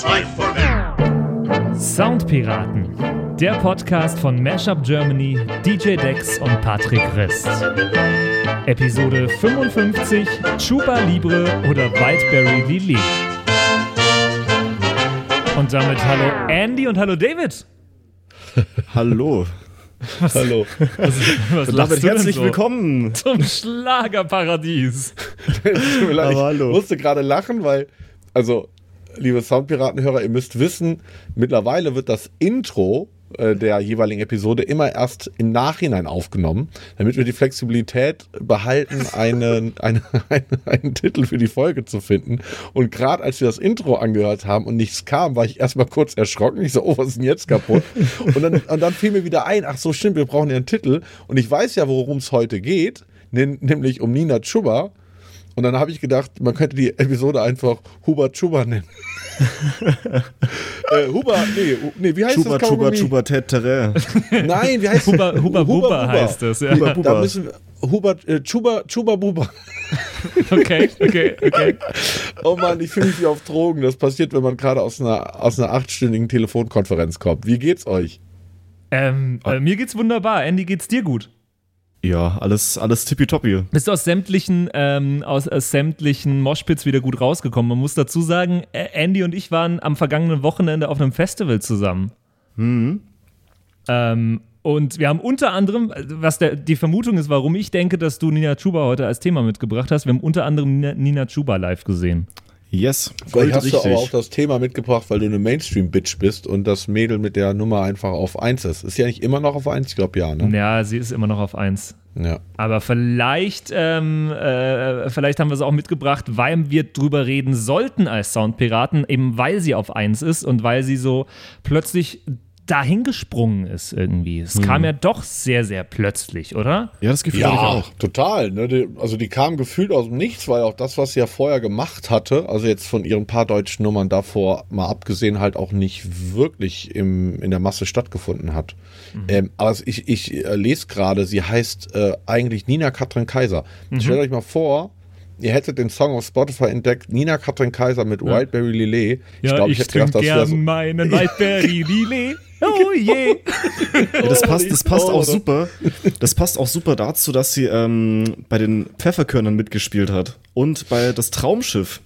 it's life for me. Soundpiraten, der Podcast von Mashup Germany, DJ Dex und Patrick Rist. Episode 55, Chupa Libre oder Whiteberry Lily. Und damit hallo Andy und hallo David. Hallo. Hallo. Was, was Und damit herzlich so? willkommen. zum Schlagerparadies. Tut mir leid. Ich musste gerade lachen, weil, also, liebe Soundpiratenhörer, ihr müsst wissen, mittlerweile wird das Intro äh, der jeweiligen Episode immer erst im Nachhinein aufgenommen, damit wir die Flexibilität behalten, einen, einen, einen, einen Titel für die Folge zu finden. Und gerade als wir das Intro angehört haben und nichts kam, war ich erstmal kurz erschrocken. Ich so, oh, was ist denn jetzt kaputt? Und dann, und dann fiel mir wieder ein, ach so, stimmt, wir brauchen ja einen Titel. Und ich weiß ja, worum es heute geht, nämlich um Nina Chuba. Und dann habe ich gedacht, man könnte die Episode einfach Hubert Chuba nennen. äh, Huber, nee, nee, wie heißt Chuba, das Chuba? Chuba, Tet, Terre. Nein, wie heißt Huba, Huba, Buba heißt es. Ja. Huba, Da Buba. müssen wir, Hubert, äh, Chuba, Chuba Buba. Okay, okay, okay. Oh Mann, ich fühle mich wie auf Drogen. Das passiert, wenn man gerade aus einer, aus einer achtstündigen Telefonkonferenz kommt. Wie geht's euch? Ähm, äh, mir geht's wunderbar. Andy, geht's dir gut? Ja, alles, alles tippitoppi. Bist du aus sämtlichen, ähm, aus, aus sämtlichen Moshpits wieder gut rausgekommen? Man muss dazu sagen, äh, Andy und ich waren am vergangenen Wochenende auf einem Festival zusammen. Ähm, und wir haben unter anderem, äh, was der, die Vermutung ist, warum ich denke, dass du Nina Chuba heute als Thema mitgebracht hast, wir haben unter anderem Nina, Nina Chuba live gesehen. Yes, Vielleicht hast du aber auch richtig. das Thema mitgebracht, weil du eine Mainstream-Bitch bist und das Mädel mit der Nummer einfach auf 1 ist. Ist ja nicht immer noch auf 1, ich glaube ja, ne? Ja, sie ist immer noch auf 1. Ja. Aber vielleicht, ähm, äh, vielleicht haben wir es auch mitgebracht, weil wir drüber reden sollten als Soundpiraten, eben weil sie auf 1 ist und weil sie so plötzlich dahingesprungen ist irgendwie. Es kam ja doch sehr, sehr plötzlich, oder? Ja, das Gefühl ich Ja, auch. total. Ne? Die, also die kam gefühlt aus dem Nichts, weil auch das, was sie ja vorher gemacht hatte, also jetzt von ihren paar deutschen Nummern davor mal abgesehen, halt auch nicht wirklich im, in der Masse stattgefunden hat. Ähm, aber ich, ich äh, lese gerade, sie heißt äh, eigentlich Nina Katrin Kaiser. Stellt euch mal vor, ihr hättet den Song auf Spotify entdeckt, Nina Katrin Kaiser mit Wildberry Lillet. Ja, glaub, ich, hätte trinke gedacht, das wäre gern so, meinen Whiteberry Lillet. Oh je. Ja, das passt, das passt auch das- super. Das passt auch super dazu, dass sie ähm, bei den Pfefferkörnern mitgespielt hat. Und bei das Traumschiff.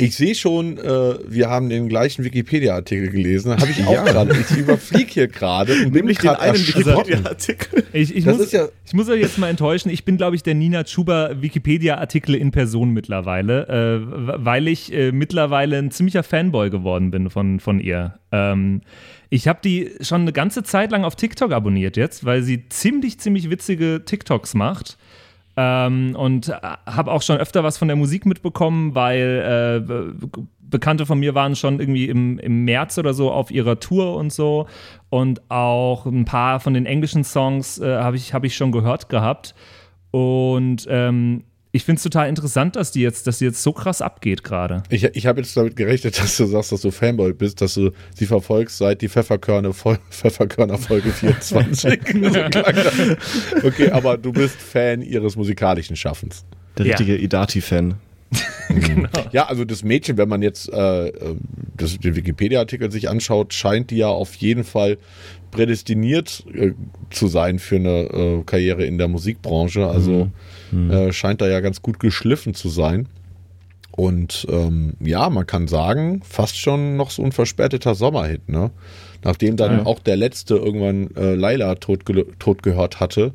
Ich sehe schon, äh, wir haben den gleichen Wikipedia-Artikel gelesen. Habe ich auch Ja. gerade. Ich überfliege hier gerade Nämlich den gerade einen. Wikipedia-Artikel. Ich, ich, Das muss, ist ja- ich muss euch jetzt mal enttäuschen. Ich bin, glaube ich, der Nina Chuba Wikipedia-Artikel in Person mittlerweile, äh, weil ich äh, mittlerweile ein ziemlicher Fanboy geworden bin von, von ihr. Ähm, ich habe die schon eine ganze Zeit lang auf TikTok abonniert jetzt, weil sie ziemlich, ziemlich witzige TikToks macht. Ähm, und habe auch schon öfter was von der Musik mitbekommen, weil äh, Be- Bekannte von mir waren schon irgendwie im, im März oder so auf ihrer Tour und so. Und auch ein paar von den englischen Songs äh, habe ich, hab ich schon gehört gehabt. Und ähm, ich finde es total interessant, dass die jetzt, dass die jetzt so krass abgeht gerade. Ich, ich habe jetzt damit gerechnet, dass du sagst, dass du Fanboy bist, dass du sie verfolgst seit die Pfefferkörner, Pfefferkörner Folge 24. So klang das. okay, aber du bist Fan ihres musikalischen Schaffens. Der Ja. richtige Idati-Fan. Ja, also das Mädchen, wenn man jetzt äh, äh, das, den Wikipedia-Artikel sich anschaut, scheint die ja auf jeden Fall prädestiniert äh, zu sein für eine äh, Karriere in der Musikbranche. Also äh, scheint da ja ganz gut geschliffen zu sein. Und ähm, ja, man kann sagen, fast schon noch so ein verspäteter Sommerhit, ne? Nachdem dann Ja. auch der letzte irgendwann äh, Laila tot, tot gehört hatte,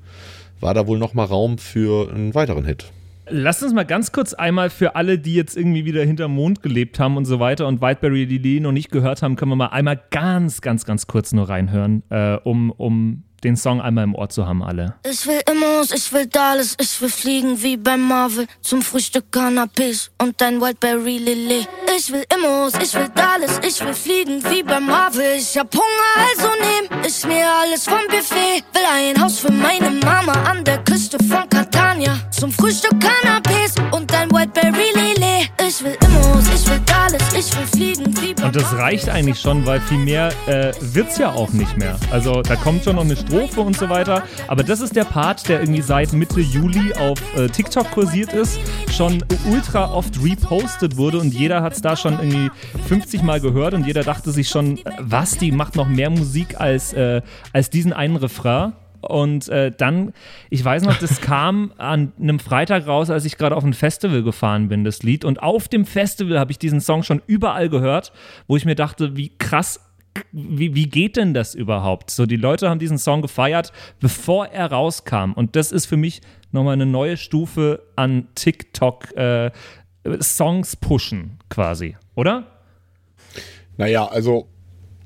war da wohl noch mal Raum für einen weiteren Hit. Lass uns mal ganz kurz einmal für alle, die jetzt irgendwie wieder hinterm Mond gelebt haben und so weiter und Whiteberry Lily noch nicht gehört haben, können wir mal einmal ganz, ganz, ganz kurz nur reinhören, äh, um, um den Song einmal im Ohr zu haben, alle. Ich will Immos, ich will Dallas, ich will fliegen wie beim Marvel. Zum Frühstück Canapés und ein Wildberry Lillet. Ich will Immos, ich will Dallas, ich will fliegen wie beim Marvel. Ich hab Hunger, also nehm ich mir alles vom Buffet. Will ein Haus für meine Mama an der Küste von Catania. Zum Frühstück Canapés und ein Wildberry Lillet. Ich will Immos, ich will alles, ich will fliegen wie Und das reicht eigentlich schon, weil viel mehr äh, wird's ja auch nicht mehr. Also da kommt schon noch eine Strophe und so weiter. Aber das ist der Part, der irgendwie seit Mitte Juli auf äh, TikTok kursiert ist, schon ultra oft repostet wurde und jeder hat's da schon irgendwie 50 Mal gehört und jeder dachte sich schon, äh, was, die macht noch mehr Musik als, äh, als diesen einen Refrain. Und äh, dann, ich weiß noch, das kam an einem Freitag raus, als ich gerade auf ein Festival gefahren bin, das Lied. Und auf dem Festival habe ich diesen Song schon überall gehört, wo ich mir dachte, wie krass wie, wie geht denn das überhaupt? So, die Leute haben diesen Song gefeiert, bevor er rauskam. Und das ist für mich nochmal eine neue Stufe an TikTok äh, Songs pushen, quasi, oder? Naja, also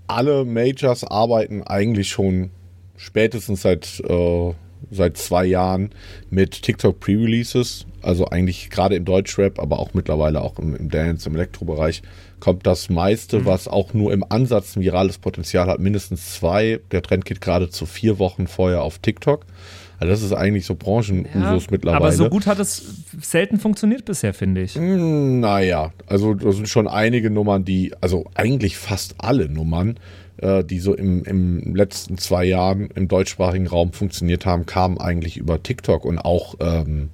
alle Majors arbeiten eigentlich schon spätestens seit, äh, seit zwei Jahren mit TikTok Pre-Releases. Also eigentlich gerade im Deutschrap, aber auch mittlerweile auch im, im Dance, im Elektrobereich kommt das meiste, mhm. was auch nur im Ansatz ein virales Potenzial hat, mindestens zwei. Der Trend geht gerade zu vier Wochen vorher auf TikTok. Also das ist eigentlich so Branchenusus ja, mittlerweile. Aber so gut hat es selten funktioniert bisher, finde ich. Hm, naja, also da sind schon einige Nummern, die, also eigentlich fast alle Nummern, äh, die so im, im letzten zwei Jahren im deutschsprachigen Raum funktioniert haben, kamen eigentlich über TikTok und auch, ähm,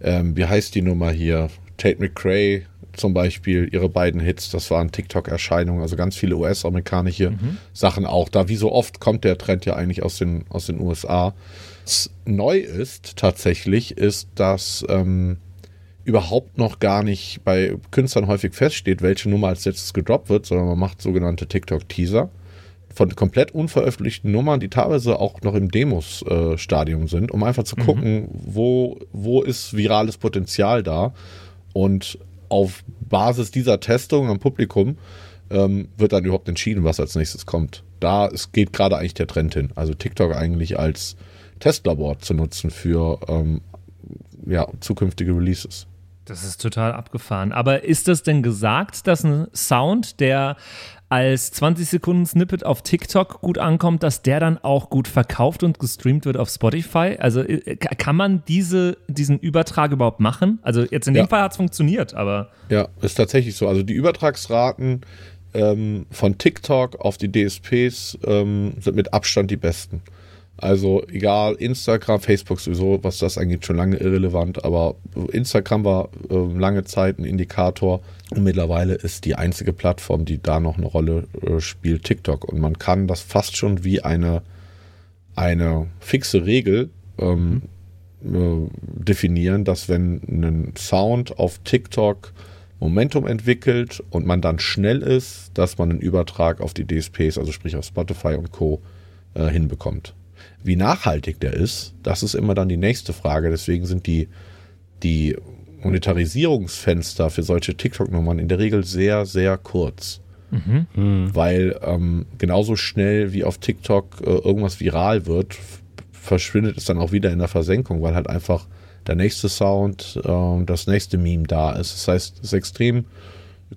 ähm, wie heißt die Nummer hier? Tate McRae zum Beispiel, ihre beiden Hits, das waren TikTok-Erscheinungen, also ganz viele US-amerikanische mhm. Sachen auch. Da wie so oft kommt der Trend ja eigentlich aus den, aus den USA. Was neu ist tatsächlich, ist, dass ähm, überhaupt noch gar nicht bei Künstlern häufig feststeht, welche Nummer als letztes gedroppt wird, sondern man macht sogenannte TikTok-Teaser von komplett unveröffentlichten Nummern, die teilweise auch noch im Demos-Stadium äh, sind, um einfach zu mhm. gucken, wo, wo ist virales Potenzial da. Und auf Basis dieser Testung am Publikum ähm, wird dann überhaupt entschieden, was als nächstes kommt. Da es geht gerade eigentlich der Trend hin. Also TikTok eigentlich als Testlabor zu nutzen für ähm, ja, zukünftige Releases. Das ist total abgefahren. Aber ist das denn gesagt, dass ein Sound, der als 20 Sekunden Snippet auf TikTok gut ankommt, dass der dann auch gut verkauft und gestreamt wird auf Spotify? Also äh, kann man diese, diesen Übertrag überhaupt machen? Also jetzt in dem Fall hat es funktioniert, aber. Ja, ist tatsächlich so. Also die Übertragsraten ähm, von TikTok auf die DSPs ähm, sind mit Abstand die besten. Also egal, Instagram, Facebook sowieso, was das angeht, schon lange irrelevant, aber Instagram war äh, lange Zeit ein Indikator und mittlerweile ist die einzige Plattform, die da noch eine Rolle äh, spielt, TikTok. Und man kann das fast schon wie eine, eine fixe Regel ähm, äh, definieren, dass wenn ein Sound auf TikTok Momentum entwickelt und man dann schnell ist, dass man einen Übertrag auf die DSPs, also sprich auf Spotify und Co. Äh, hinbekommt. Wie nachhaltig der ist, das ist immer dann die nächste Frage. Deswegen sind die, die Monetarisierungsfenster für solche TikTok-Nummern in der Regel sehr, sehr kurz. Mhm. mhm. Weil ähm, genauso schnell wie auf TikTok äh, irgendwas viral wird, verschwindet es dann auch wieder in der Versenkung, weil halt einfach der nächste Sound, äh, das nächste Meme da ist. Das heißt, es ist extrem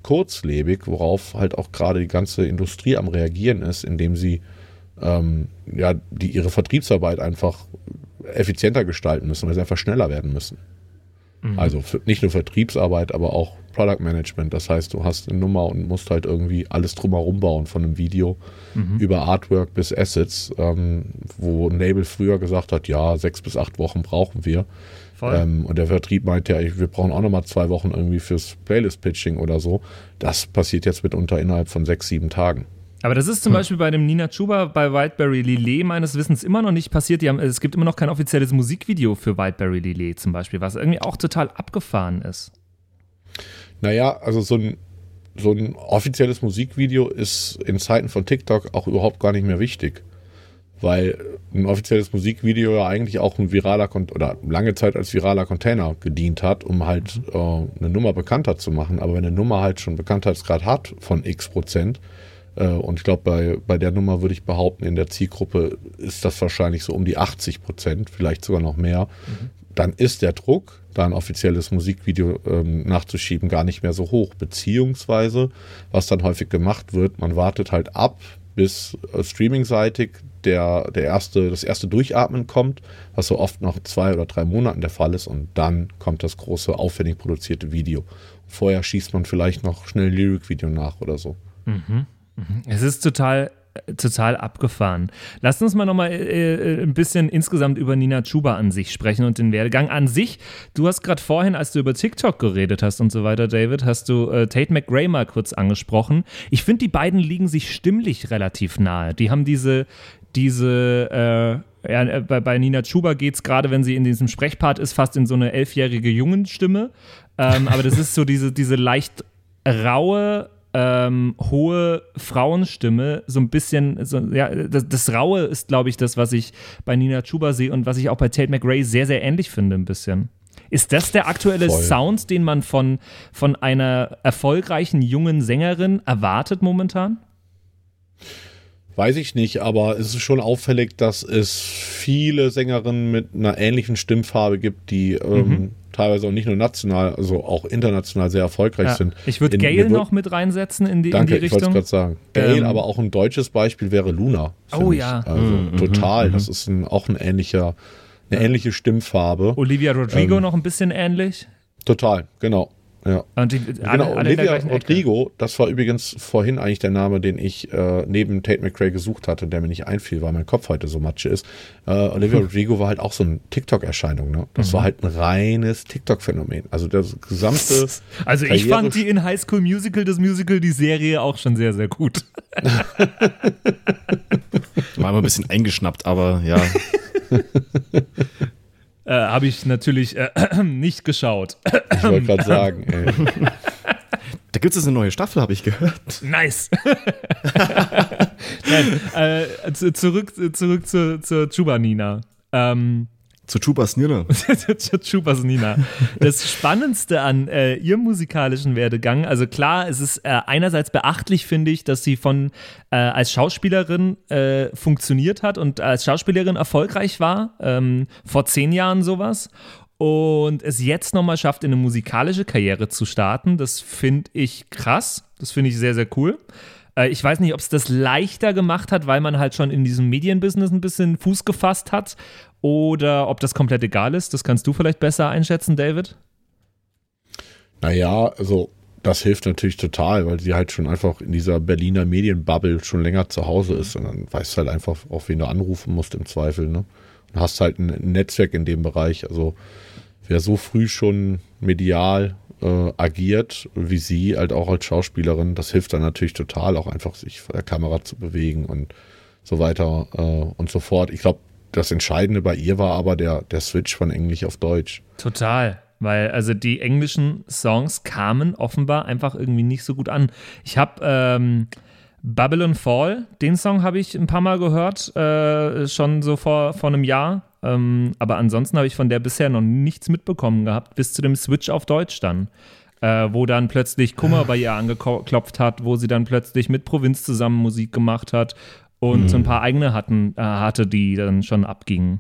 kurzlebig, worauf halt auch gerade die ganze Industrie am Reagieren ist, indem sie ähm, ja, die ihre Vertriebsarbeit einfach effizienter gestalten müssen, weil sie einfach schneller werden müssen. Mhm. Also nicht nur Vertriebsarbeit, aber auch Product Management. Das heißt, du hast eine Nummer und musst halt irgendwie alles drumherum bauen, von einem Video mhm. über Artwork bis Assets, ähm, wo Nabel früher gesagt hat, ja, sechs bis acht Wochen brauchen wir. Ähm, und der Vertrieb meinte ja, wir brauchen auch nochmal zwei Wochen irgendwie fürs Playlist-Pitching oder so. Das passiert jetzt mitunter innerhalb von sechs, sieben Tagen. Aber das ist zum hm. Beispiel bei dem Nina Chuba bei Whiteberry Lillet meines Wissens immer noch nicht passiert. Haben, es gibt immer noch kein offizielles Musikvideo für Whiteberry Lillet zum Beispiel, was irgendwie auch total abgefahren ist. Naja, also so ein, so ein offizielles Musikvideo ist in Zeiten von TikTok auch überhaupt gar nicht mehr wichtig. Weil ein offizielles Musikvideo ja eigentlich auch ein viraler oder lange Zeit als viraler Container gedient hat, um halt mhm. äh, eine Nummer bekannter zu machen. Aber wenn eine Nummer halt schon Bekanntheitsgrad hat von x Prozent, und ich glaube, bei, bei der Nummer würde ich behaupten, in der Zielgruppe ist das wahrscheinlich so um die 80 Prozent, vielleicht sogar noch mehr. Mhm. Dann ist der Druck, da ein offizielles Musikvideo ähm, nachzuschieben, gar nicht mehr so hoch. Beziehungsweise, was dann häufig gemacht wird, man wartet halt ab, bis äh, streamingseitig der, der erste, das erste Durchatmen kommt, was so oft nach zwei oder drei Monaten der Fall ist. Und dann kommt das große, aufwendig produzierte Video. Vorher schießt man vielleicht noch schnell ein Lyric-Video nach oder so. Es ist total total abgefahren. Lasst uns mal nochmal äh, ein bisschen insgesamt über Nina Chuba an sich sprechen und den Werdegang an sich. Du hast gerade vorhin, als du über TikTok geredet hast und so weiter, David, hast du äh, Tate McRae mal kurz angesprochen. Ich finde, die beiden liegen sich stimmlich relativ nahe. Die haben diese, diese äh, ja, äh, bei, bei Nina Chuba geht es gerade, wenn sie in diesem Sprechpart ist, fast in so eine elfjährige Jungenstimme. Ähm, aber das ist so diese, diese leicht raue, ähm, hohe Frauenstimme, so ein bisschen, so, ja, das, das Raue ist, glaube ich, das, was ich bei Nina Chuba sehe und was ich auch bei Tate McRae sehr, sehr ähnlich finde, ein bisschen. Ist das der aktuelle Voll. Sound, den man von, von einer erfolgreichen jungen Sängerin erwartet momentan? Weiß ich nicht, aber es ist schon auffällig, dass es viele Sängerinnen mit einer ähnlichen Stimmfarbe gibt, die ähm, teilweise auch nicht nur national, also auch international sehr erfolgreich Ja. sind. Ich würde In- Gail noch mit reinsetzen in die, Danke, in die ich wollte es Richtung. gerade sagen. Gail, Ähm, aber auch ein deutsches Beispiel wäre Luna. Oh ich. ja. Also Mhm, total. Das ist ein, auch ein ähnlicher, eine ähnliche Stimmfarbe. Olivia Rodrigo Ähm, noch ein bisschen ähnlich. Total, genau. Ja. Und die, alle, genau, alle Olivia gleichen Ecke. Rodrigo, das war übrigens vorhin eigentlich der Name, den ich äh, neben Tate McRae gesucht hatte, der mir nicht einfiel, weil mein Kopf heute so matsche ist. Äh, Olivia Rodrigo war halt auch so eine TikTok-Erscheinung. Ne? Das Mhm. war halt ein reines TikTok-Phänomen. Also das gesamte. Also ich Karriere- fand die in High School Musical, das Musical, die Serie auch schon sehr, sehr gut. War immer ein bisschen eingeschnappt, aber ja. Äh, Habe ich natürlich äh, nicht geschaut. Ich wollte gerade sagen, ey. Da gibt es eine neue Staffel, habe ich gehört. Nice. Nein, äh, zu- zurück, zurück zur, zur Chuba Nina. Ähm, Zu Chubas Nirne. zur Chubas Nina. Das Spannendste an äh, ihrem musikalischen Werdegang, also klar, es ist äh, einerseits beachtlich, finde ich, dass sie von äh, als Schauspielerin äh, funktioniert hat und als Schauspielerin erfolgreich war, ähm, vor zehn Jahren sowas. Und es jetzt nochmal schafft, in eine musikalische Karriere zu starten. Das finde ich krass. Das finde ich sehr, sehr cool. Äh, Ich weiß nicht, ob es das leichter gemacht hat, weil man halt schon in diesem Medienbusiness ein bisschen Fuß gefasst hat oder ob das komplett egal ist. Das kannst du vielleicht besser einschätzen, David. Naja, also das hilft natürlich total, weil sie halt schon einfach in dieser Berliner Medienbubble schon länger zu Hause ist und dann weißt du halt einfach, auf wen du anrufen musst im Zweifel, ne? Und hast halt ein Netzwerk in dem Bereich. Also wer so früh schon medial äh, agiert, wie sie, halt auch als Schauspielerin, das hilft dann natürlich total, auch einfach sich vor der Kamera zu bewegen und so weiter äh, und so fort. Ich glaube, das Entscheidende bei ihr war aber der, der Switch von Englisch auf Deutsch. Total. Weil also die englischen Songs kamen offenbar einfach irgendwie nicht so gut an. Ich habe ähm, Babylon Fall, den Song habe ich ein paar Mal gehört, äh, schon so vor, vor einem Jahr. Ähm, aber ansonsten habe ich von der bisher noch nichts mitbekommen gehabt, bis zu dem Switch auf Deutsch dann. Äh, wo dann plötzlich Kummer bei ihr angeklopft hat, wo sie dann plötzlich mit Provinz zusammen Musik gemacht hat und so ein paar eigene hatten, äh, hatte, die dann schon abgingen.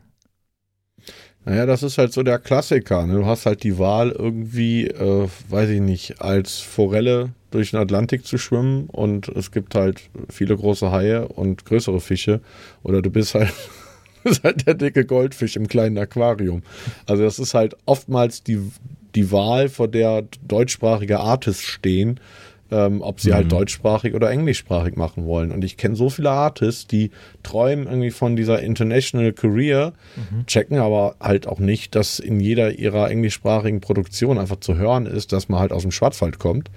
Naja, das ist halt so der Klassiker. Ne? Du hast halt die Wahl, irgendwie, äh, weiß ich nicht, als Forelle durch den Atlantik zu schwimmen und es gibt halt viele große Haie und größere Fische. Oder du bist halt, bist halt der dicke Goldfisch im kleinen Aquarium. Also das ist halt oftmals die, die Wahl, vor der deutschsprachige Artists stehen, ähm, ob sie halt deutschsprachig oder englischsprachig machen wollen. Und ich kenne so viele Artists, die träumen irgendwie von dieser International Career, checken aber halt auch nicht, dass in jeder ihrer englischsprachigen Produktion einfach zu hören ist, dass man halt aus dem Schwarzwald kommt.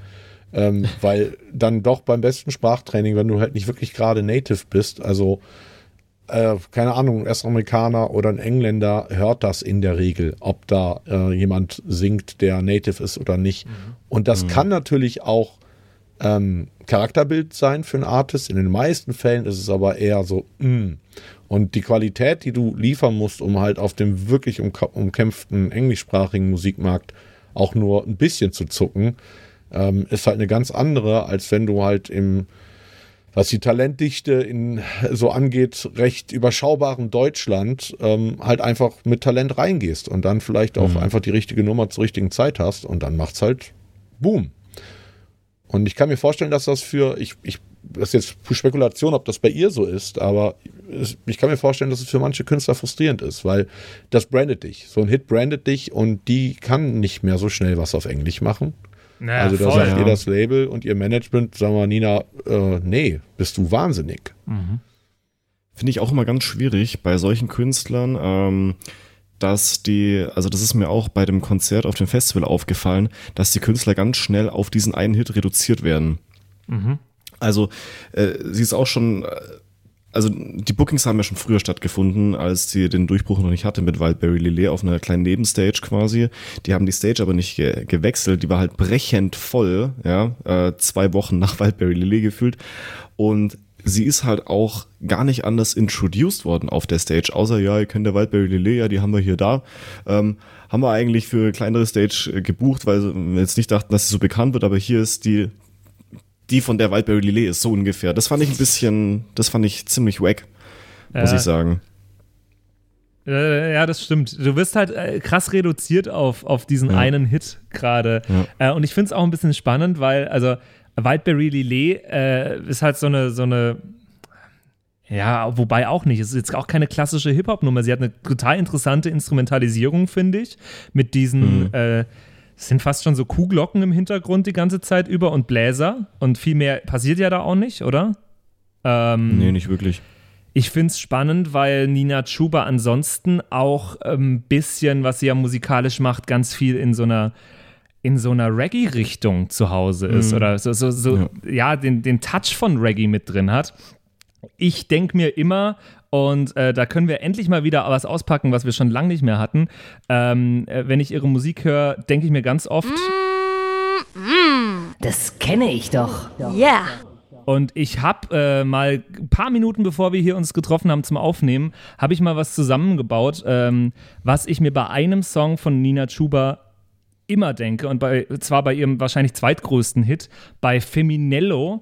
Ähm, weil dann doch beim besten Sprachtraining, wenn du halt nicht wirklich gerade Native bist, also äh, keine Ahnung, ein US-Amerikaner oder ein Engländer hört das in der Regel, ob da äh, jemand singt, der Native ist oder nicht. Und das kann natürlich auch ähm, Charakterbild sein für einen Artist. In den meisten Fällen ist es aber eher so, mm. Und die Qualität, die du liefern musst, um halt auf dem wirklich umka- umkämpften englischsprachigen Musikmarkt auch nur ein bisschen zu zucken, ähm, ist halt eine ganz andere, als wenn du halt im, was die Talentdichte in, so angeht, recht überschaubaren Deutschland ähm, halt einfach mit Talent reingehst und dann vielleicht auch einfach die richtige Nummer zur richtigen Zeit hast und dann macht's halt Boom. Und ich kann mir vorstellen, dass das für, ich, ich, das ist jetzt Spekulation, ob das bei ihr so ist, aber ich kann mir vorstellen, dass es für manche Künstler frustrierend ist, weil das brandet dich. So ein Hit brandet dich und die kann nicht mehr so schnell was auf Englisch machen. Naja, also da voll. sagt ihr das Label und ihr Management, sagen wir, Nina, äh, nee, bist du wahnsinnig. Finde ich auch immer ganz schwierig bei solchen Künstlern, ähm, dass die, also das ist mir auch bei dem Konzert auf dem Festival aufgefallen, dass die Künstler ganz schnell auf diesen einen Hit reduziert werden. Also äh, sie ist auch schon, äh, also die Bookings haben ja schon früher stattgefunden, als sie den Durchbruch noch nicht hatte mit Wildberry Lillet auf einer kleinen Nebenstage quasi. Die haben die Stage aber nicht ge gewechselt, die war halt brechend voll, ja, äh, zwei Wochen nach Wildberry Lillet gefühlt. Und sie ist halt auch gar nicht anders introduced worden auf der Stage, außer ja, ihr kennt der Wildberry Lillet, ja, die haben wir hier da. Ähm, haben wir eigentlich für kleinere Stage äh, gebucht, weil wir jetzt nicht dachten, dass sie so bekannt wird, aber hier ist die, die von der Wildberry Lillet ist so ungefähr. Das fand ich ein bisschen, das fand ich ziemlich wack, muss Ja. ich sagen. Ja, das stimmt. Du wirst halt äh, krass reduziert auf, auf diesen Ja. einen Hit gerade. Äh, und ich finde es auch ein bisschen spannend, weil, also, Wildberry Lillet äh, ist halt so eine, so eine, ja, wobei auch nicht. Es ist jetzt auch keine klassische Hip-Hop-Nummer. Sie hat eine total interessante Instrumentalisierung, finde ich. Mit diesen, äh, es sind fast schon so Kuhglocken im Hintergrund die ganze Zeit über und Bläser. Und viel mehr passiert ja da auch nicht, oder? Ähm, Nee, nicht wirklich. ich finde es spannend, weil Nina Chuba ansonsten auch ein bisschen, was sie ja musikalisch macht, ganz viel in so einer in so einer Reggae-Richtung zu Hause ist oder so, so, so ja, den, den Touch von Reggae mit drin hat. Ich denke mir immer, und äh, da können wir endlich mal wieder was auspacken, was wir schon lange nicht mehr hatten. Ähm, äh, wenn ich ihre Musik höre, denke ich mir ganz oft, Das kenne ich doch. Yeah. Und ich habe äh, mal ein paar Minuten bevor wir hier uns getroffen haben zum Aufnehmen, habe ich mal was zusammengebaut, ähm, was ich mir bei einem Song von Nina Chuba immer denke und bei, zwar bei ihrem wahrscheinlich zweitgrößten Hit, bei Feminello,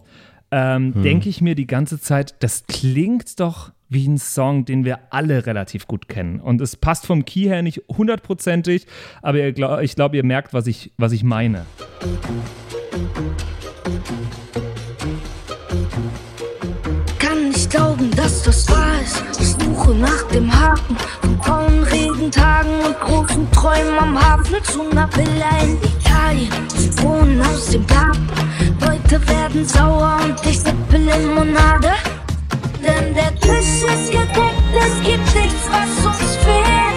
ähm, denke ich mir die ganze Zeit, das klingt doch wie ein Song, den wir alle relativ gut kennen. Und es passt vom Key her nicht hundertprozentig, aber ich glaube, ihr merkt, was ich, was ich meine. Kann nicht glauben, dass das wahr ist. Ich suche nach dem Haken von braunen Regentagen und großen Träumen am Hafen zu einer Villa in Italien. Zitronen aus dem Garten. Leute werden sauer und ich sippe Limonade. Denn der Tisch ist gedeckt, es gibt nichts, was uns fehlt.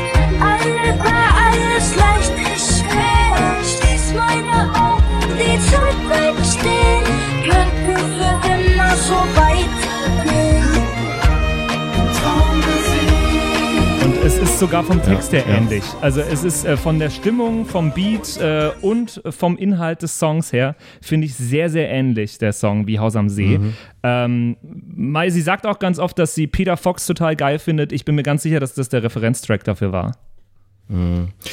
Sogar vom Text her ähnlich. Also es ist äh, von der Stimmung, vom Beat äh, und vom Inhalt des Songs her, finde ich sehr, sehr ähnlich, der Song wie Haus am See. Ähm, Mai, sie sagt auch ganz oft, dass sie Peter Fox total geil findet. Ich bin mir ganz sicher, dass das der Referenztrack dafür war.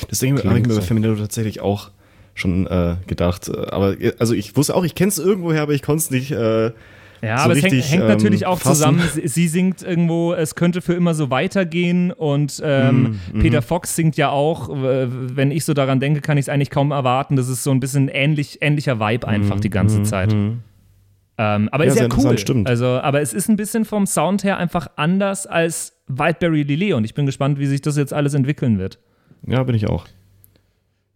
Das denke ich habe ich mir bei Feminello tatsächlich auch schon äh, gedacht. Äh, Aber äh, also ich wusste auch, ich kenne es irgendwoher, aber ich konnte es nicht. Ja, so aber es hängt, richtig, hängt ähm, natürlich auch fassen. zusammen. Sie, sie singt irgendwo, es könnte für immer so weitergehen. Und ähm, Mhm, Peter Fox singt ja auch, wenn ich so daran denke, kann ich es eigentlich kaum erwarten. Das ist so ein bisschen ähnlich, ähnlicher Vibe einfach die ganze Zeit. Ähm, aber Mhm, Ja, ist ja cool. stimmt. Also, aber es ist ein bisschen vom Sound her einfach anders als Wildberry Lillet. Und ich bin gespannt, wie sich das jetzt alles entwickeln wird. ja, bin ich auch.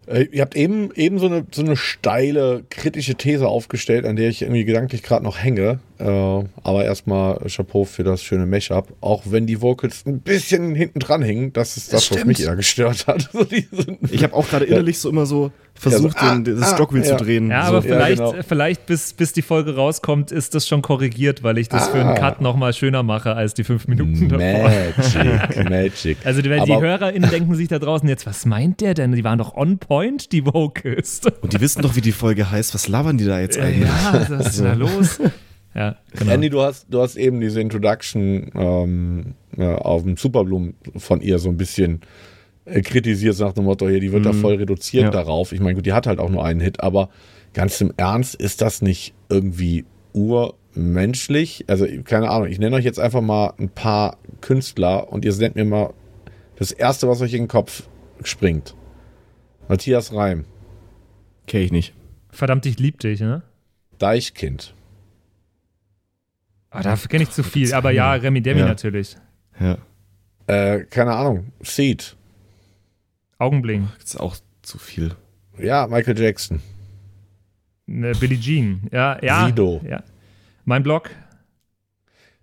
Äh, Ihr habt eben, eben so, eine, so eine steile, kritische These aufgestellt, an der ich irgendwie gedanklich gerade noch hänge. Äh, aber erstmal Chapeau für das schöne Mashup. Auch wenn die Vocals ein bisschen hinten dran hängen, das ist das, was stimmt. mich eher gestört hat. So diese- Ich habe auch gerade innerlich so immer so versucht, Ja, so, ah, den, das ah, Stockwheel ja. zu drehen. Ja, so. aber vielleicht, genau. vielleicht bis, bis die Folge rauskommt, ist das schon korrigiert, weil ich das für einen Ah. Cut nochmal schöner mache als die fünf Minuten davor. Magic, Magic. Also die, die HörerInnen denken sich da draußen jetzt, was meint der denn? Die waren doch on point, die Vocals. Und die wissen doch, wie die Folge heißt. Was labern die da jetzt eigentlich? ja, was ist denn da los? Ja, genau. Andy, du hast, du hast eben diese Introduction ähm, äh, auf dem Superblumen von ihr so ein bisschen äh, kritisiert, nach dem Motto, hier, die wird da voll reduziert Ja. darauf. Ich meine, gut, die hat halt auch nur einen Hit, aber ganz im Ernst, ist das nicht irgendwie urmenschlich? Also, keine Ahnung, ich nenne euch jetzt einfach mal ein paar Künstler und ihr nennt mir mal das Erste, was euch in den Kopf springt. Matthias Reim, Kenn ich nicht. Verdammt, ich lieb dich, ne? Deichkind. Ah, dafür kenne ich zu viel. Aber ja, Remy Demi Ja. natürlich. Ja. Äh, keine Ahnung. Seed. Augenbling. Ist auch zu viel. Ja, Michael Jackson. Ne, Billie Jean. Ja, ja. Sido. Ja. Mein Blog.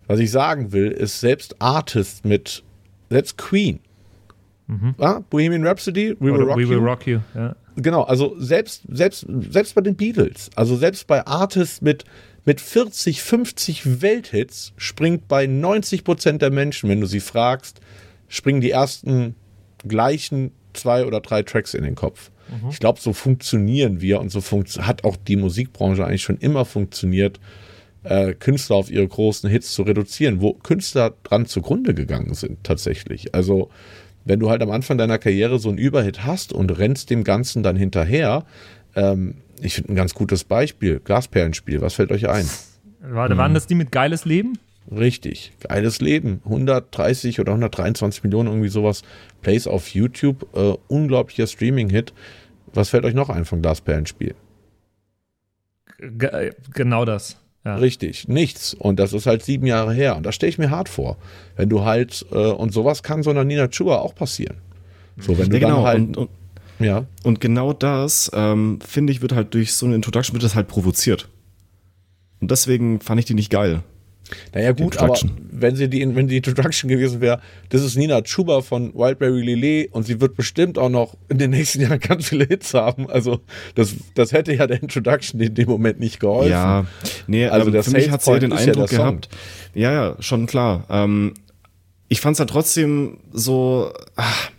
Was ich sagen will, ist selbst Artists mit, selbst Queen. Ah, Bohemian Rhapsody, We Will Rock We Will You. Rock You. Ja. Genau, also selbst, selbst, selbst bei den Beatles, also selbst bei Artists mit, mit 40, 50 Welthits springt bei 90 Prozent der Menschen, wenn du sie fragst, springen die ersten gleichen zwei oder drei Tracks in den Kopf. Ich glaube, so funktionieren wir und so funkt hat auch die Musikbranche eigentlich schon immer funktioniert, äh, Künstler auf ihre großen Hits zu reduzieren, wo Künstler dran zugrunde gegangen sind tatsächlich. Also wenn du halt am Anfang deiner Karriere so einen Überhit hast und rennst dem Ganzen dann hinterher, ähm, ich finde ein ganz gutes Beispiel, Glasperlenspiel, was fällt euch ein? War, Waren das die mit geiles Leben? Richtig, geiles Leben. 130 oder 123 Millionen, irgendwie sowas. Plays auf YouTube, äh, unglaublicher Streaming-Hit. Was fällt euch noch ein vom Glasperlenspiel? Ge äh, genau das. Ja. Richtig, nichts. Und das ist halt sieben Jahre her. Und da stelle ich mir hart vor. Wenn du halt, äh, und sowas kann so einer Nina Chua auch passieren. So, wenn du Ja, genau. dann halt, und, und, ja, und genau das, ähm, finde ich, wird halt durch so eine Introduction wird das halt provoziert. Und deswegen fand ich die nicht geil. Naja, gut, aber wenn sie die, wenn die Introduction gewesen wäre, das ist Nina Chuba von Wildberry Lillet und sie wird bestimmt auch noch in den nächsten Jahren ganz viele Hits haben. Also, das, das hätte ja der Introduction in dem Moment nicht geholfen. Ja, nee, Also ähm, der für mich Sales hat sie ja den ja Eindruck Song. gehabt. Ja, ja, schon klar. Ähm, ich fand es halt trotzdem so, ach,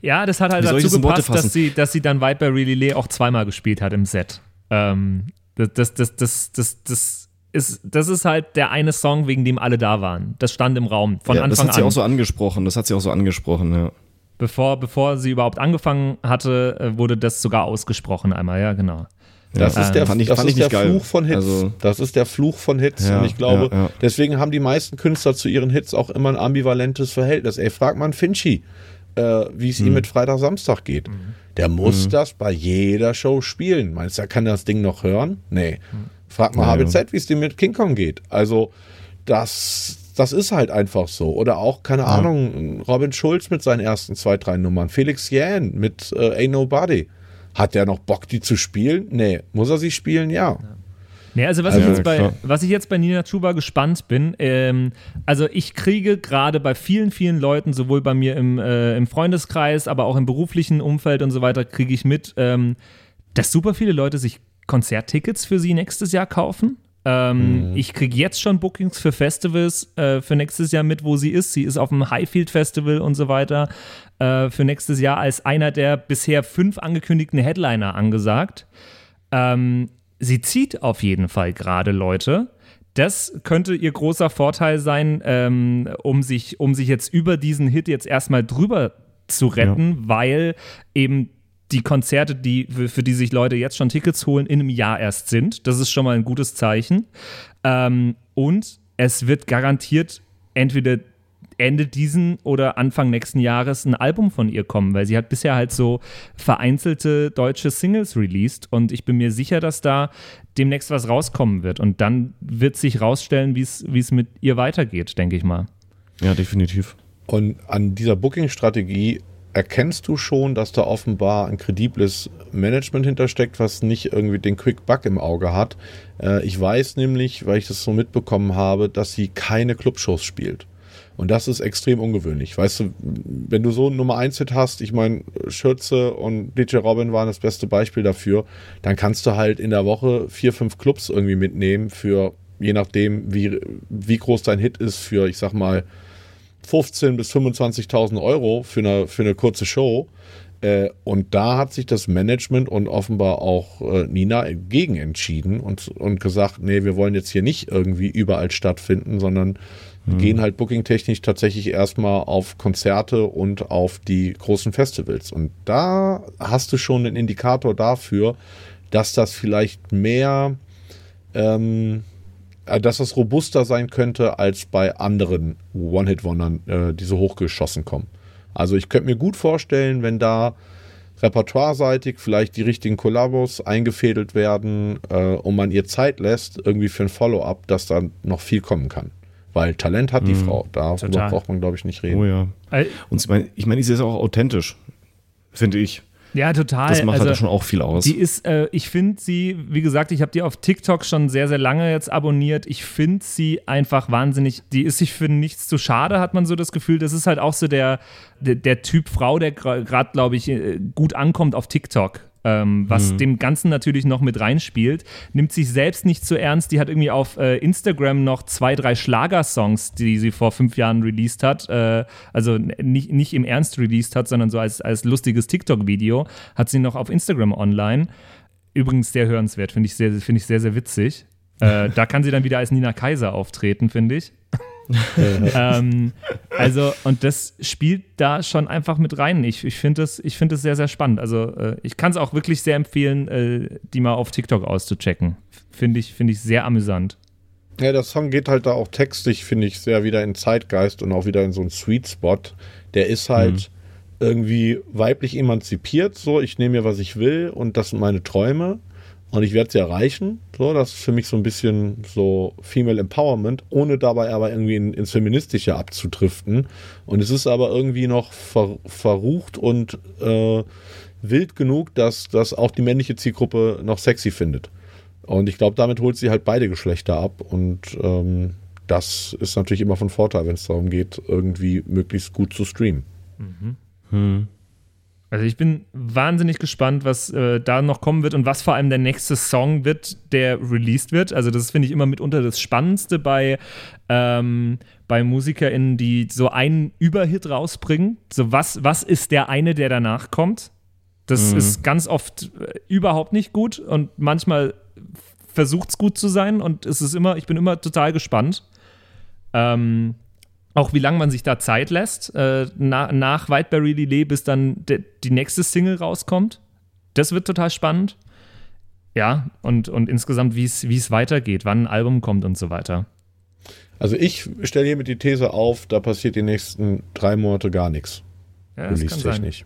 Ja, das hat halt dazu gepasst, dass sie, dass sie dann Whiteberry Lillet auch zweimal gespielt hat im Set. Ähm, das, das, das, das, das, das, ist, das ist halt der eine Song, wegen dem alle da waren. Das stand im Raum von ja, das Anfang hat sie an. auch so angesprochen. Das hat sie auch so angesprochen, ja. bevor, bevor sie überhaupt angefangen hatte, äh, wurde das sogar ausgesprochen einmal. Ja, genau. Das Ja, ist der, fand ich- das ist der geil. Fluch von Hits. Also- das ist der Fluch von Hits. Ja, und ich glaube, ja, ja. deswegen haben die meisten Künstler zu ihren Hits auch immer ein ambivalentes Verhältnis. Ey, frag mal einen Finchy, äh, wie es ihm Mhm. mit Freitag, Samstag geht. Der muss das bei jeder Show spielen. Meinst du, er kann das Ding noch hören? Nee. Frag mal Ja, HBZ, wie es dem mit King Kong geht. Also, das, das ist halt einfach so. Oder auch, keine Ahnung, Robin Schulz mit seinen ersten zwei, drei Nummern. Felix Jähn mit äh, Ain't Nobody. Hat der noch Bock, die zu spielen? Nee. Muss er sie spielen? Ja. Nee, also was, Also, ich jetzt bei, was ich jetzt bei Nina Chuba gespannt bin, ähm, also ich kriege gerade bei vielen, vielen Leuten, sowohl bei mir im, äh, im Freundeskreis, aber auch im beruflichen Umfeld und so weiter, kriege ich mit, ähm, dass super viele Leute sich Konzerttickets für sie nächstes Jahr kaufen. Ähm, Ich kriege jetzt schon Bookings für Festivals äh, für nächstes Jahr mit, wo sie ist. Sie ist auf dem Highfield Festival und so weiter äh, für nächstes Jahr als einer der bisher fünf angekündigten Headliner angesagt. Ähm, sie zieht auf jeden Fall gerade Leute. Das könnte ihr großer Vorteil sein, ähm, um, sich, um sich jetzt über diesen Hit jetzt erstmal drüber zu retten, weil eben die Konzerte, die, für, die sich Leute jetzt schon Tickets holen, in einem Jahr erst sind. Das ist schon mal ein gutes Zeichen. Ähm, und es wird garantiert entweder Ende diesen oder Anfang nächsten Jahres ein Album von ihr kommen, weil sie hat bisher halt so vereinzelte deutsche Singles released und ich bin mir sicher, dass da demnächst was rauskommen wird und dann wird sich rausstellen, wie es wie es mit ihr weitergeht, denke ich mal. Ja, definitiv. Und an dieser Booking-Strategie erkennst du schon, dass da offenbar ein kredibles Management hintersteckt, was nicht irgendwie den Quick Buck im Auge hat. Äh, ich weiß nämlich, weil ich das so mitbekommen habe, dass sie keine Clubshows spielt. Und das ist extrem ungewöhnlich. Weißt du, wenn du so einen Nummer 1 Hit hast, ich meine, Schürze und DJ Robin waren das beste Beispiel dafür, dann kannst du halt in der Woche vier, fünf Clubs irgendwie mitnehmen für, je nachdem, wie, wie groß dein Hit ist, für, ich sag mal, 15.000 bis 25.000 Euro für eine, für eine kurze Show. Äh, und da hat sich das Management und offenbar auch äh, Nina gegen entschieden und, und gesagt, nee, wir wollen jetzt hier nicht irgendwie überall stattfinden, sondern wir gehen halt bookingtechnisch tatsächlich erstmal auf Konzerte und auf die großen Festivals. Und da hast du schon einen Indikator dafür, dass das vielleicht mehr ähm, äh, dass das robuster sein könnte als bei anderen One-Hit-Wondern, äh, die so hochgeschossen kommen. Also ich könnte mir gut vorstellen, wenn da repertoireseitig vielleicht die richtigen Kollabos eingefädelt werden äh, und man ihr Zeit lässt, irgendwie für ein Follow-up, dass da noch viel kommen kann. Weil Talent hat die Mhm. Frau. Darüber Total. braucht man, glaube ich, nicht reden. Oh ja. Äh, Und ich meine, ich meine, sie ist auch authentisch, finde ich. Ja, total. Das macht also, halt schon auch viel aus. Die ist, äh, ich finde sie, wie gesagt, ich habe die auf TikTok schon sehr, sehr lange jetzt abonniert. Ich finde sie einfach wahnsinnig, die ist sich für nichts zu schade, hat man so das Gefühl. Das ist halt auch so der, der, der Typ Frau, der gerade, glaube ich, äh, gut ankommt auf TikTok. Ähm, was dem Ganzen natürlich noch mit reinspielt, nimmt sich selbst nicht zu ernst. Die hat irgendwie auf äh, Instagram noch zwei, drei Schlagersongs, die sie vor fünf Jahren released hat. Äh, also nicht, nicht im Ernst released hat, sondern so als, als lustiges TikTok-Video. Hat sie noch auf Instagram online. Übrigens sehr hörenswert, finde ich, sehr, finde ich sehr, sehr witzig. Äh, da kann sie dann wieder als Nina Kaiser auftreten, finde ich. ähm, also, und das spielt da schon einfach mit rein. Ich, ich finde das, ich find das sehr, sehr spannend. Also, äh, ich kann es auch wirklich sehr empfehlen, äh, die mal auf TikTok auszuchecken. Finde ich, finde ich sehr amüsant. Ja, der Song geht halt da auch textlich, finde ich, sehr wieder in Zeitgeist und auch wieder in so einen Sweet Spot. Der ist halt irgendwie weiblich emanzipiert, so ich nehme mir, was ich will und das sind meine Träume und ich werde sie erreichen. So, das ist für mich so ein bisschen so Female Empowerment, ohne dabei aber irgendwie in, ins Feministische abzudriften. Und es ist aber irgendwie noch ver, verrucht und äh, wild genug, dass das auch die männliche Zielgruppe noch sexy findet. Und ich glaube, damit holt sie halt beide Geschlechter ab. Und ähm, das ist natürlich immer von Vorteil, wenn es darum geht, irgendwie möglichst gut zu streamen. Also ich bin wahnsinnig gespannt, was äh, da noch kommen wird und was vor allem der nächste Song wird, der released wird. Also das finde ich immer mitunter das Spannendste bei, ähm, bei MusikerInnen, die so einen Überhit rausbringen. So was, was ist der eine, der danach kommt? Das ist ganz oft äh, überhaupt nicht gut und manchmal versucht es gut zu sein und es ist immer, ich bin immer total gespannt. Ähm, auch wie lange man sich da Zeit lässt, äh, na, nach Whiteberry Lillet, bis dann de, die nächste Single rauskommt. Das wird total spannend. Ja, und, und insgesamt, wie es weitergeht, wann ein Album kommt und so weiter. Also ich stelle hiermit die These auf, da passiert die nächsten drei Monate gar nichts. Ja, das. Release-technisch.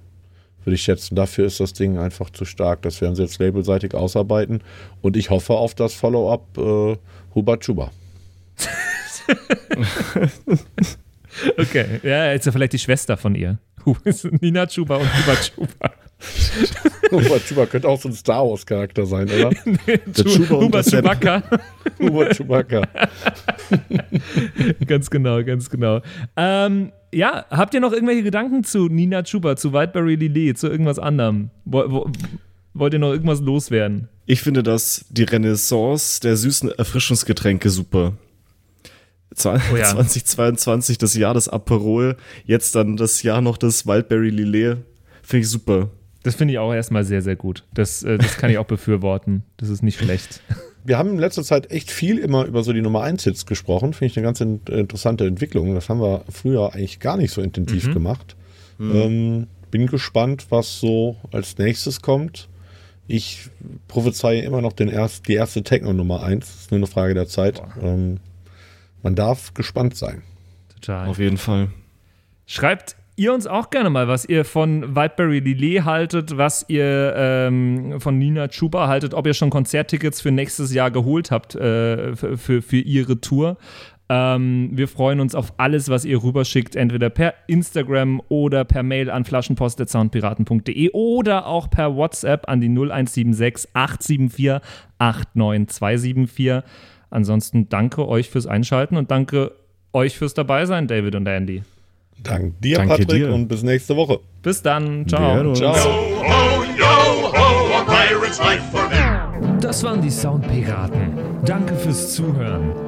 Würde ich schätzen. Dafür ist das Ding einfach zu stark. Das werden sie jetzt labelseitig ausarbeiten. Und ich hoffe auf das Follow-up äh, Huba Chuba. Okay, ja, ist ja vielleicht die Schwester von ihr. Nina Chuba und Huba Chuba. Huba Chuba könnte auch so ein Star Wars-Charakter sein, oder? Der Chuba Huba das Sepp. Chewbacca. Huba Chewbacca. ganz genau, ganz genau. Ähm, ja, habt ihr noch irgendwelche Gedanken zu Nina Chuba, zu Whiteberry Lillet, zu irgendwas anderem? Wo, wo, wollt ihr noch irgendwas loswerden? Ich finde das die Renaissance der süßen Erfrischungsgetränke super. Oh ja. 2022, das Jahr des Aperol, jetzt dann das Jahr noch des Wildberry Lillet. Finde ich super. Das finde ich auch erstmal sehr, sehr gut. Das, äh, das kann ich auch befürworten. Das ist nicht schlecht. Wir haben in letzter Zeit echt viel immer über so die Nummer 1 Hits gesprochen. Finde ich eine ganz in, interessante Entwicklung. Das haben wir früher eigentlich gar nicht so intensiv gemacht. Ähm, bin gespannt, was so als nächstes kommt. Ich prophezeie immer noch den erst, die erste Techno Nummer 1. Das ist nur eine Frage der Zeit. Ähm, man darf gespannt sein. Total. Auf jeden Fall. Schreibt ihr uns auch gerne mal, was ihr von Whiteberry Lillet haltet, was ihr ähm, von Nina Chuba haltet, ob ihr schon Konzerttickets für nächstes Jahr geholt habt äh, für, für, für ihre Tour. Ähm, wir freuen uns auf alles, was ihr rüberschickt, entweder per Instagram oder per Mail an flaschenpost.soundpiraten.de oder auch per WhatsApp an die 0176 874 89274. Ansonsten danke euch fürs Einschalten und danke euch fürs Dabeisein, David und Andy. Dank dir, Danke Patrick, dir. und bis nächste Woche. Bis dann. Ciao. Ciao. Das waren die Soundpiraten. Danke fürs Zuhören.